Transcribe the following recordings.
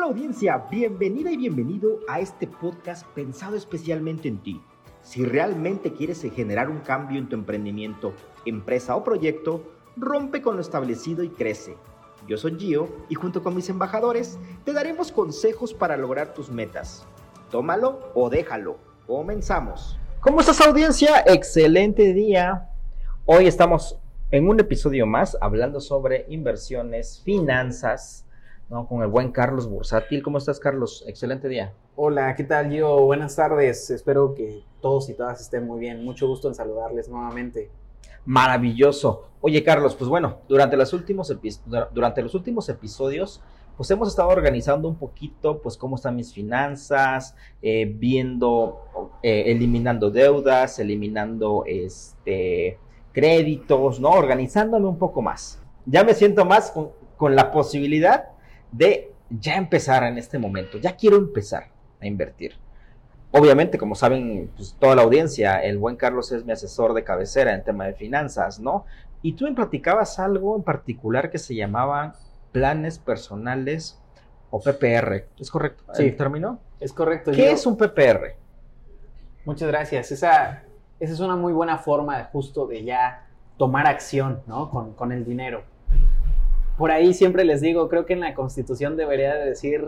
Hola audiencia, bienvenida y bienvenido a este podcast pensado especialmente en ti. Si realmente quieres generar un cambio en tu emprendimiento, empresa o proyecto, rompe con lo establecido y crece. Yo soy Gio y junto con mis embajadores te daremos consejos para lograr tus metas. Tómalo o déjalo. Comenzamos. ¿Cómo estás audiencia? Excelente día. Hoy estamos en un episodio más hablando sobre inversiones, finanzas, ¿no? Con el buen Carlos Bursátil. ¿Cómo estás, Carlos? Excelente día. Hola, ¿qué tal, Gio? Buenas tardes. Espero que todos y todas estén muy bien. Mucho gusto en saludarles nuevamente. Maravilloso. Oye, Carlos, pues bueno, durante los últimos, durante los últimos episodios, pues hemos estado organizando un poquito, pues cómo están mis finanzas, eh, viendo, eh, eliminando deudas, eliminando este créditos, ¿no? Organizándome un poco más. Ya me siento más con, con la posibilidad de ya empezar en este momento. Ya quiero empezar a invertir. Obviamente, como saben pues, toda la audiencia, el buen Carlos es mi asesor de cabecera en tema de finanzas, ¿no? Y tú me platicabas algo en particular que se llamaba planes personales o PPR. ¿Es correcto? Sí. ¿El término? Es correcto. ¿Qué es un PPR? Muchas gracias. Esa, esa es una muy buena forma de justo de ya tomar acción, ¿no? Con, con el dinero. Por ahí siempre les digo, creo que en la Constitución debería de decir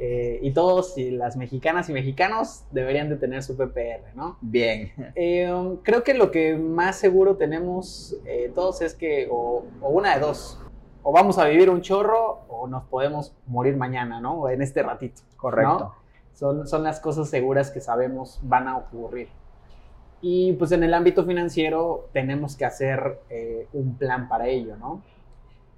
eh, y todos, y las mexicanas y mexicanos, deberían de tener su PPR, ¿no? Bien. Eh, creo que lo que más seguro tenemos eh, todos es que, o, o, una de dos, o vamos a vivir un chorro o nos podemos morir mañana, ¿no? En este ratito. Correcto. ¿no? Son, son las cosas seguras que sabemos van a ocurrir. Y pues en el ámbito financiero tenemos que hacer un plan para ello, ¿no?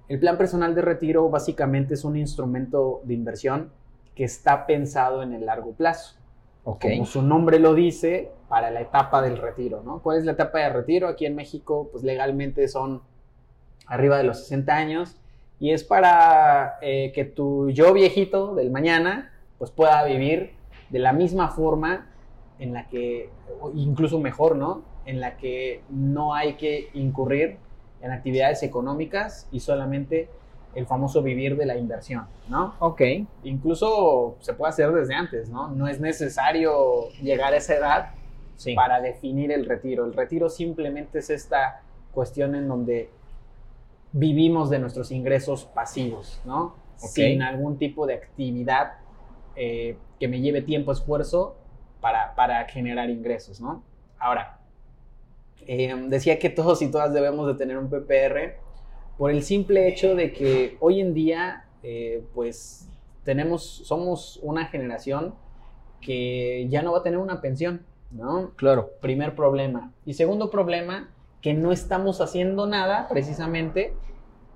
El plan personal de retiro básicamente es un instrumento de inversión que está pensado en el largo plazo. Okay. Como su nombre lo dice, para la etapa del retiro, ¿no? ¿Cuál es la etapa de retiro? Aquí en México, pues legalmente son arriba de los 60 años y es para eh, que tu yo viejito del mañana, pues pueda vivir de la misma forma en la que, incluso mejor, ¿no? En la que no hay que incurrir en actividades económicas y solamente el famoso vivir de la inversión, ¿no? Ok. Incluso se puede hacer desde antes, ¿no? No es necesario llegar a esa edad sí. para definir el retiro. El retiro simplemente es esta cuestión en donde vivimos de nuestros ingresos pasivos, ¿no? Okay. Sin algún tipo de actividad eh, que me lleve tiempo, esfuerzo para, para generar ingresos, ¿no? Ahora, eh, decía que todos y todas debemos de tener un PPR por el simple hecho de que hoy en día, eh, pues, tenemos, somos una generación que ya no va a tener una pensión, ¿no? Claro. Primer problema. Y segundo problema, que no estamos haciendo nada precisamente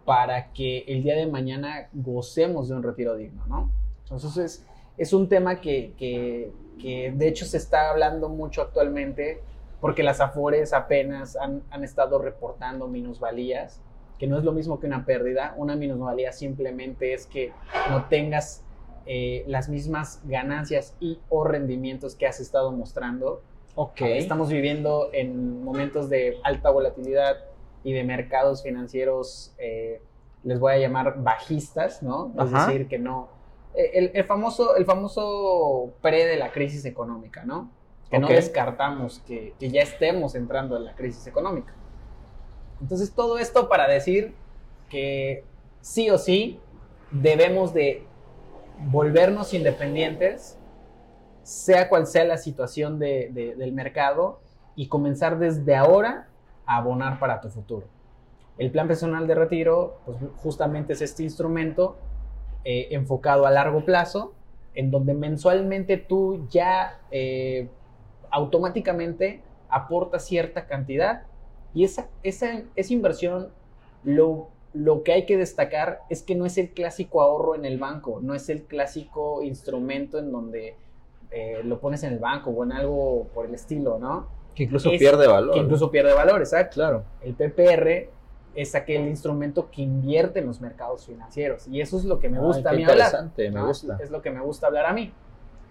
para que el día de mañana gocemos de un retiro digno, ¿no? Entonces es, es un tema que, que, que, de hecho se está hablando mucho actualmente porque las AFORES apenas han, han estado reportando minusvalías que no es lo mismo que una pérdida. Una minusvalía simplemente es que no tengas eh, las mismas ganancias y o rendimientos que has estado mostrando. Ok. Estamos viviendo en momentos de alta volatilidad y de mercados financieros, eh, les voy a llamar bajistas, ¿no? Es Ajá. decir, que no... eh, El, el, famoso, el famoso pre de la crisis económica, ¿no? Que no descartamos que, que ya estemos entrando en la crisis económica. Entonces, todo esto para decir que sí o sí debemos de volvernos independientes, sea cual sea la situación de, de, del mercado, y comenzar desde ahora a abonar para tu futuro. El plan personal de retiro, pues justamente es este instrumento eh, enfocado a largo plazo, en donde mensualmente tú ya eh, automáticamente aportas cierta cantidad y esa, esa, esa inversión, lo, lo, que hay que destacar es que no es el clásico ahorro en el banco, no es el clásico instrumento en donde eh, lo pones en el banco o en algo por el estilo, ¿no? Que incluso es, pierde valor. Que incluso pierde valor, exacto. Claro. El PPR es aquel instrumento que invierte en los mercados financieros y eso es lo que me gusta Ay, a mí interesante, hablar. me ¿no? gusta. Es lo que me gusta hablar a mí,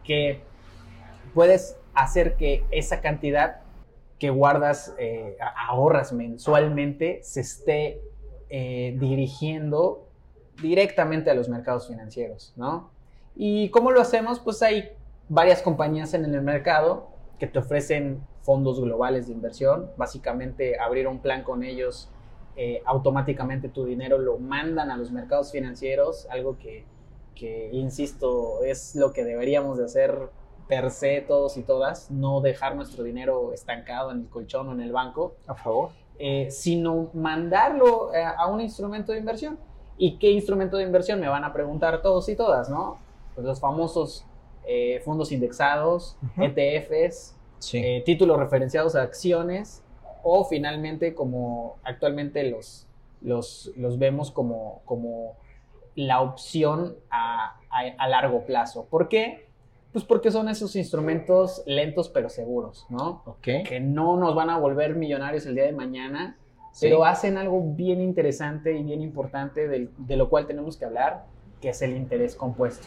que puedes hacer que esa cantidad que guardas, eh, ahorras mensualmente, se esté eh, dirigiendo directamente a los mercados financieros, ¿no? ¿Y cómo lo hacemos? Pues hay varias compañías en el mercado que te ofrecen fondos globales de inversión. Básicamente abrir un plan con ellos, eh, automáticamente tu dinero lo mandan a los mercados financieros, algo que, que, insisto, es lo que deberíamos de hacer per se todos y todas, no dejar nuestro dinero estancado en el colchón o en el banco. A favor. Eh, sino mandarlo eh, a un instrumento de inversión. ¿Y qué instrumento de inversión? Me van a preguntar todos y todas, ¿no? Pues los famosos fondos indexados, ETFs, eh, títulos referenciados a acciones o finalmente como actualmente los, los, los vemos como, como la opción a, a, largo plazo. ¿Por qué? Pues porque son esos instrumentos lentos pero seguros, ¿no? Que no nos van a volver millonarios el día de mañana, pero hacen algo bien interesante y bien importante de lo cual tenemos que hablar, que es el interés compuesto.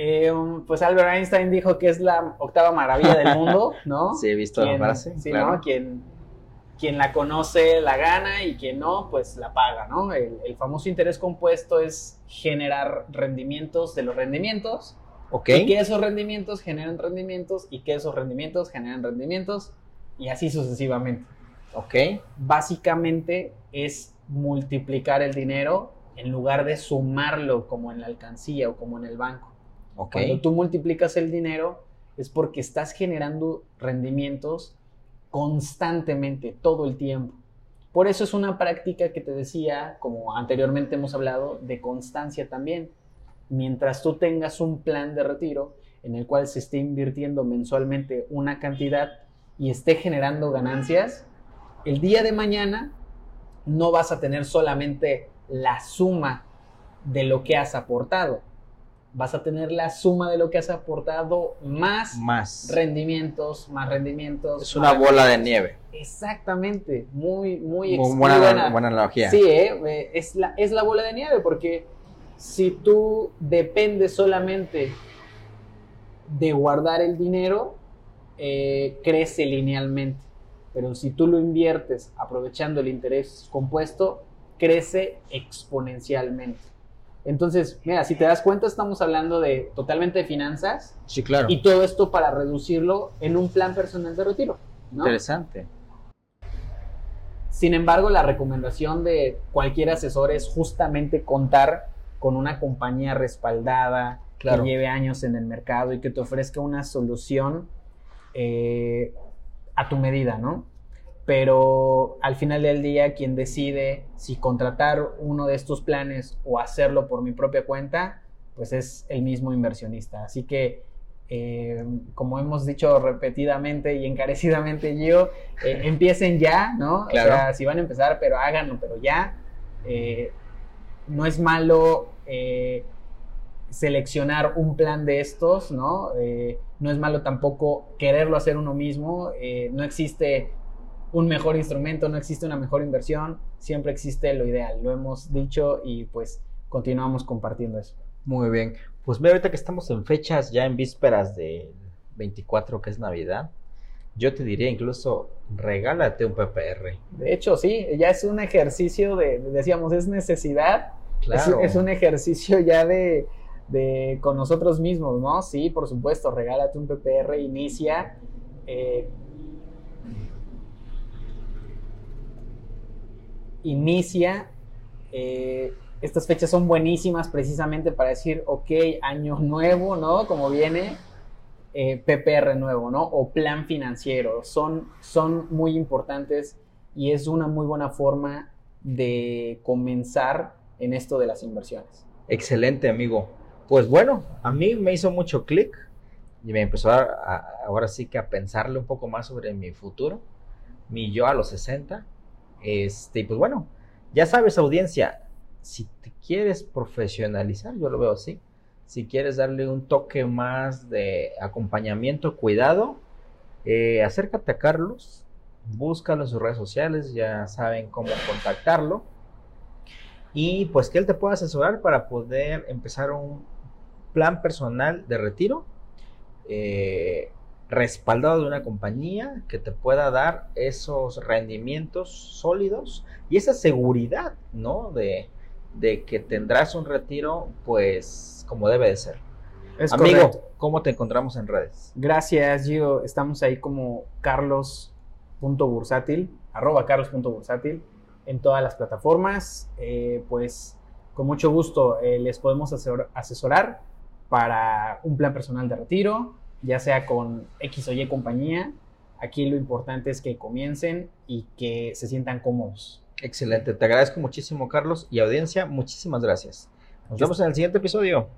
Eh, pues Albert Einstein dijo que es la octava maravilla del mundo, ¿no? Sí, he visto la frase. Sí, ¿no? Quien, quien la conoce la gana y quien no, pues la paga, ¿no? El, famoso interés compuesto es generar rendimientos de los rendimientos. Ok. Y que esos rendimientos generan rendimientos y que esos rendimientos generan rendimientos y así sucesivamente. Ok. Básicamente es multiplicar el dinero en lugar de sumarlo como en la alcancía o como en el banco. Cuando tú multiplicas el dinero es porque estás generando rendimientos constantemente, todo el tiempo. Por eso es una práctica que te decía, como anteriormente hemos hablado, de constancia también. Mientras tú tengas un plan de retiro en el cual se esté invirtiendo mensualmente una cantidad y esté generando ganancias, el día de mañana no vas a tener solamente la suma de lo que has aportado, vas a tener la suma de lo que has aportado más, más. rendimientos, más rendimientos. Es una bola de nieve. Exactamente, muy, muy, buena, buena, analogía. Sí, ¿eh? es, la, es la bola de nieve porque si tú dependes solamente de guardar el dinero, eh, crece linealmente. Pero si tú lo inviertes aprovechando el interés compuesto, crece exponencialmente. Entonces, mira, si te das cuenta, estamos hablando de totalmente de finanzas. Sí, claro. Y todo esto para reducirlo en un plan personal de retiro. Interesante. Sin embargo, la recomendación de cualquier asesor es justamente contar con una compañía respaldada, que lleve años en el mercado y que te ofrezca una solución eh, a tu medida, ¿no? pero al final del día quien decide si contratar uno de estos planes o hacerlo por mi propia cuenta, pues es el mismo inversionista. Así que, eh, como hemos dicho repetidamente y encarecidamente yo, eh, empiecen ya, ¿no? Claro. O sea, si van a empezar, pero háganlo, pero ya. Eh, no es malo seleccionar un plan de estos, ¿no? no es malo tampoco quererlo hacer uno mismo. no existe un mejor instrumento, no existe una mejor inversión, siempre existe lo ideal, lo hemos dicho y pues continuamos compartiendo eso. Muy bien, pues mira, ahorita que estamos en fechas ya en vísperas del 24 que es Navidad, yo te diría incluso regálate un PPR. De hecho, sí, ya es un ejercicio de, decíamos, es necesidad, claro. es, un ejercicio ya de, de, con nosotros mismos, ¿no? Sí, por supuesto, regálate un PPR, inicia. Eh, inicia. Eh, estas fechas son buenísimas precisamente para decir, ok, año nuevo, ¿no? Como viene eh, PPR nuevo, ¿no? O plan financiero. Son, son muy importantes y es una muy buena forma de comenzar en esto de las inversiones. Excelente, amigo. Pues bueno, a mí me hizo mucho clic y me empezó a, ahora sí que a pensarle un poco más sobre mi futuro, mi yo a los 60 este, pues bueno, ya sabes, audiencia, si te quieres profesionalizar, yo lo veo así, si quieres darle un toque más de acompañamiento, cuidado, eh, acércate a Carlos, búscalo en sus redes sociales, ya saben cómo contactarlo. Y pues que él te pueda asesorar para poder empezar un plan personal de retiro. Eh, respaldado de una compañía que te pueda dar esos rendimientos sólidos y esa seguridad, ¿no? De, de que tendrás un retiro, pues, como debe de ser. Es Amigo, correcto. ¿cómo te encontramos en redes? Gracias, Gio. Estamos ahí como carlos.bursátil, arroba carlos.bursátil, en todas las plataformas. Eh, pues con mucho gusto eh, les podemos asesor- asesorar para un plan personal de retiro, ya sea con X o Y compañía. Aquí lo importante es que comiencen y que se sientan cómodos. Excelente, te agradezco muchísimo, Carlos, y audiencia, muchísimas gracias. Nos vemos en el siguiente episodio.